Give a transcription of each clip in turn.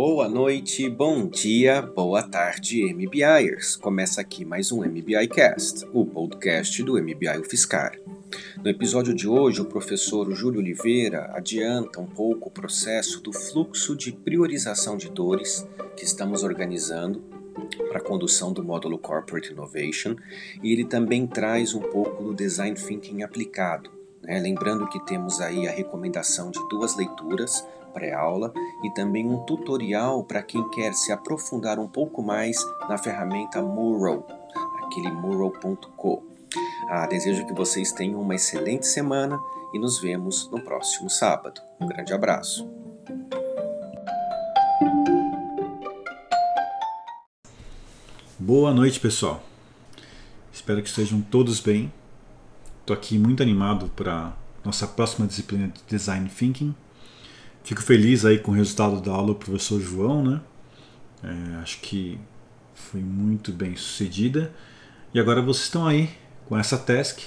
Boa noite, bom dia, boa tarde, MBIers. Começa aqui mais um MBI Cast, o podcast do MBI UFSCar. No episódio de hoje, o professor Júlio Oliveira adianta um pouco o processo do fluxo de priorização de dores que estamos organizando para a condução do módulo Corporate Innovation e ele também traz um pouco do Design Thinking aplicado. Né? Lembrando que temos aí a recomendação de duas leituras pré-aula e também um tutorial para quem quer se aprofundar um pouco mais na ferramenta Mural, aquele mural.co. Ah, desejo que vocês tenham uma excelente semana e nos vemos no próximo sábado. Um grande abraço. Boa noite, pessoal. Espero que estejam todos bem. Estou aqui muito animado para nossa próxima disciplina de Design Thinking. Fico feliz aí com o resultado da aula do professor João, né? É, acho que foi muito bem sucedida. E agora vocês estão aí com essa task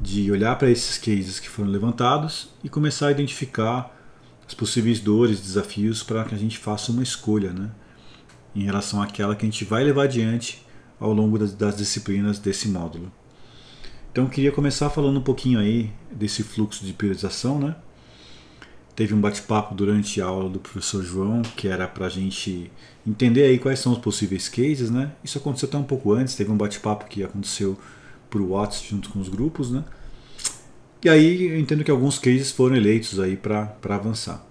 de olhar para esses cases que foram levantados e começar a identificar as possíveis dores, desafios para que a gente faça uma escolha, né? Em relação àquela que a gente vai levar adiante ao longo das, das disciplinas desse módulo. Então eu queria começar falando um pouquinho aí desse fluxo de priorização, né? Teve um bate-papo durante a aula do professor João, que era para a gente entender aí quais são os possíveis cases, né? Isso aconteceu até um pouco antes, teve um bate-papo que aconteceu por WhatsApp junto com os grupos, né? E aí eu entendo que alguns cases foram eleitos aí para avançar,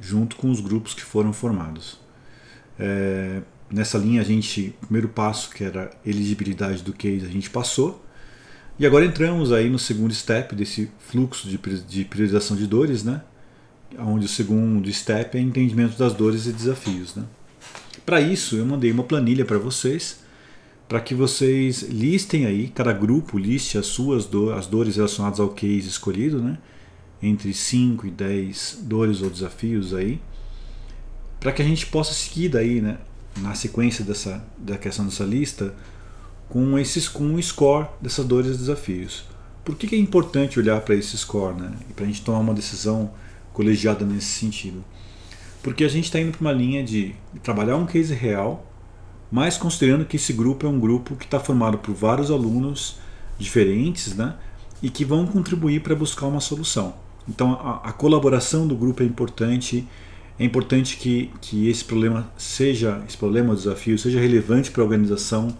junto com os grupos que foram formados. É, nessa linha a gente, o primeiro passo que era elegibilidade do case a gente passou, e agora entramos aí no segundo step desse fluxo de, de priorização de dores, né? Onde o segundo step é entendimento das dores e desafios. Né? Para isso, eu mandei uma planilha para vocês, para que vocês listem aí, cada grupo liste as suas do, as dores relacionadas ao case escolhido, né? entre 5 e 10 dores ou desafios aí, para que a gente possa seguir daí, né, na sequência dessa, da questão dessa lista, com esses com um score dessas dores e desafios. Por que, que é importante olhar para esse score, né? Para a gente tomar uma decisão colegiada nesse sentido. Porque a gente está indo para uma linha de trabalhar um case real, mas considerando que esse grupo é um grupo que está formado por vários alunos diferentes, né? E que vão contribuir para buscar uma solução. Então a, a, colaboração do grupo é importante. É importante que, que esse problema seja, esse problema desafio, seja relevante para a organização,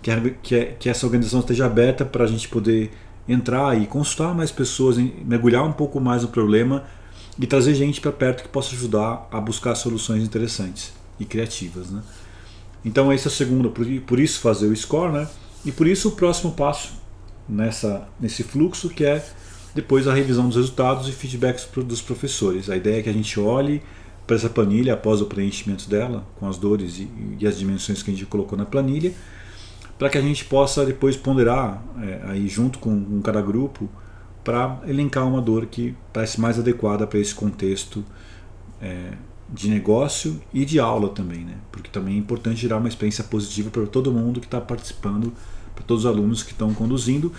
que, que, que essa organização esteja aberta para a gente poder entrar e consultar mais pessoas, mergulhar um pouco mais no problema e trazer gente para perto que possa ajudar a buscar soluções interessantes e criativas. Né? Então esse é o segundo, por isso fazer o score, né? e por isso o próximo passo nessa, nesse fluxo que é depois a revisão dos resultados e feedbacks dos professores. A ideia é que a gente olhe para essa planilha após o preenchimento dela, com as dores e, e as dimensões que a gente colocou na planilha, para que a gente possa depois ponderar é, aí junto com, com cada grupo para elencar uma dor que parece mais adequada para esse contexto é, de negócio e de aula também, né? porque também é importante gerar uma experiência positiva para todo mundo que está participando, para todos os alunos que estão conduzindo,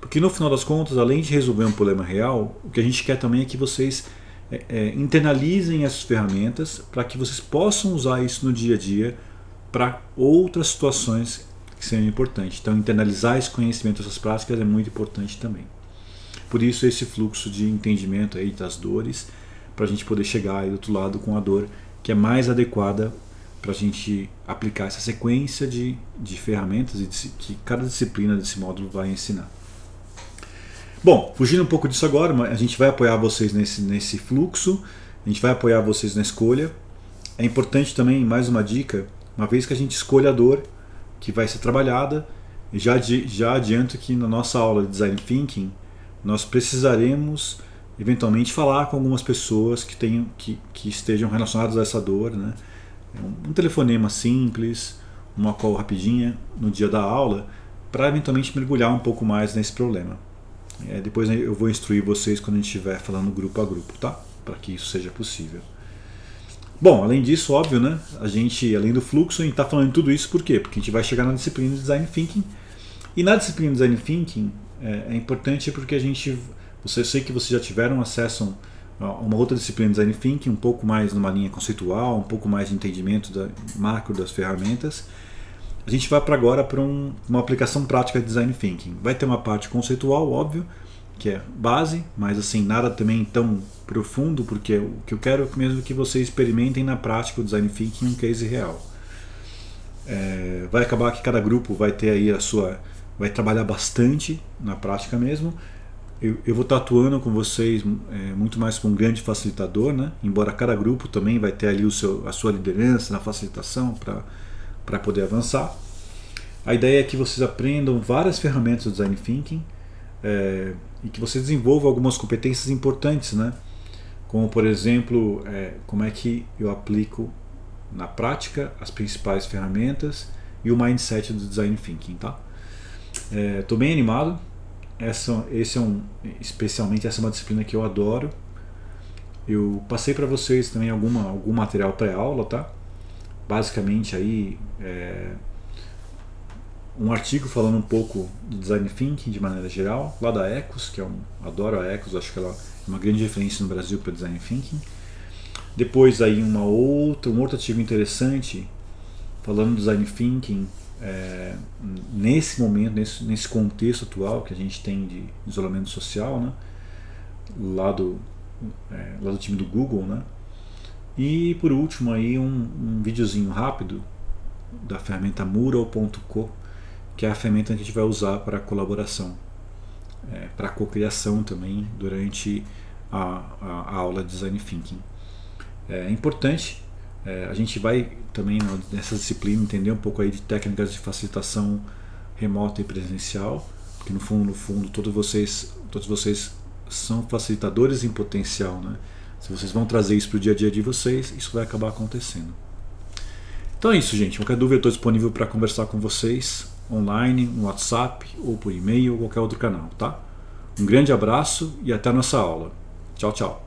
porque no final das contas, além de resolver um problema real, o que a gente quer também é que vocês é, é, internalizem essas ferramentas para que vocês possam usar isso no dia a dia para outras situações que sejam importantes. Então, internalizar esse conhecimento, essas práticas é muito importante também. Por isso esse fluxo de entendimento aí das dores, para a gente poder chegar aí do outro lado com a dor que é mais adequada para a gente aplicar essa sequência de, de ferramentas que cada disciplina desse módulo vai ensinar. Bom, fugindo um pouco disso agora, a gente vai apoiar vocês nesse, nesse fluxo, a gente vai apoiar vocês na escolha. É importante também, mais uma dica, uma vez que a gente escolha a dor que vai ser trabalhada, já, já adianto que na nossa aula de Design Thinking, nós precisaremos eventualmente falar com algumas pessoas que, tenham, que, que estejam relacionadas a essa dor. Né? Um telefonema simples, uma call rapidinha no dia da aula, para eventualmente mergulhar um pouco mais nesse problema. É, depois eu vou instruir vocês quando a gente estiver falando grupo a grupo, tá? Para que isso seja possível. Bom, além disso, óbvio, né? A gente, além do fluxo, a gente está falando tudo isso por quê? Porque a gente vai chegar na disciplina de Design Thinking. E na disciplina de Design Thinking, é, é importante porque a gente. Você sei que vocês já tiveram acesso uma outra disciplina de design thinking, um pouco mais numa linha conceitual, um pouco mais de entendimento da macro das ferramentas. A gente vai para agora para um, uma aplicação prática de design thinking. Vai ter uma parte conceitual, óbvio, que é base, mas assim nada também tão profundo, porque o que eu quero é mesmo que vocês experimentem na prática o design thinking em um case real. É, vai acabar que cada grupo vai ter aí a sua, vai trabalhar bastante na prática mesmo eu, eu vou estar atuando com vocês é, muito mais como um grande facilitador, né? embora cada grupo também vai ter ali o seu, a sua liderança na facilitação para poder avançar. A ideia é que vocês aprendam várias ferramentas do Design Thinking é, e que vocês desenvolvam algumas competências importantes, né? como por exemplo, é, como é que eu aplico na prática as principais ferramentas e o mindset do Design Thinking. Tá? Estou é, bem animado essa, esse é um, especialmente essa é uma disciplina que eu adoro. Eu passei para vocês também alguma, algum material pré-aula, tá? Basicamente aí é, um artigo falando um pouco de design thinking de maneira geral, lá da Ecos, que é um adoro a Ecos, acho que ela é uma grande referência no Brasil para design thinking. Depois aí uma outra, um outro artigo interessante falando do design thinking é, nesse momento, nesse, nesse contexto atual que a gente tem de isolamento social, né? lá, do, é, lá do time do Google, né? E por último aí um, um videozinho rápido da ferramenta Mural.co, que é a ferramenta que a gente vai usar para colaboração, é, para cocriação também durante a, a, a, aula de Design Thinking. É importante é, a gente vai também nessa disciplina entender um pouco aí de técnicas de facilitação remota e presencial, porque no fundo, no fundo, todos vocês, todos vocês são facilitadores em potencial, né? Se vocês vão trazer isso para o dia a dia de vocês, isso vai acabar acontecendo. Então é isso, gente. Qualquer dúvida, eu estou disponível para conversar com vocês online, no WhatsApp, ou por e-mail, ou qualquer outro canal, tá? Um grande abraço e até a nossa aula. Tchau, tchau.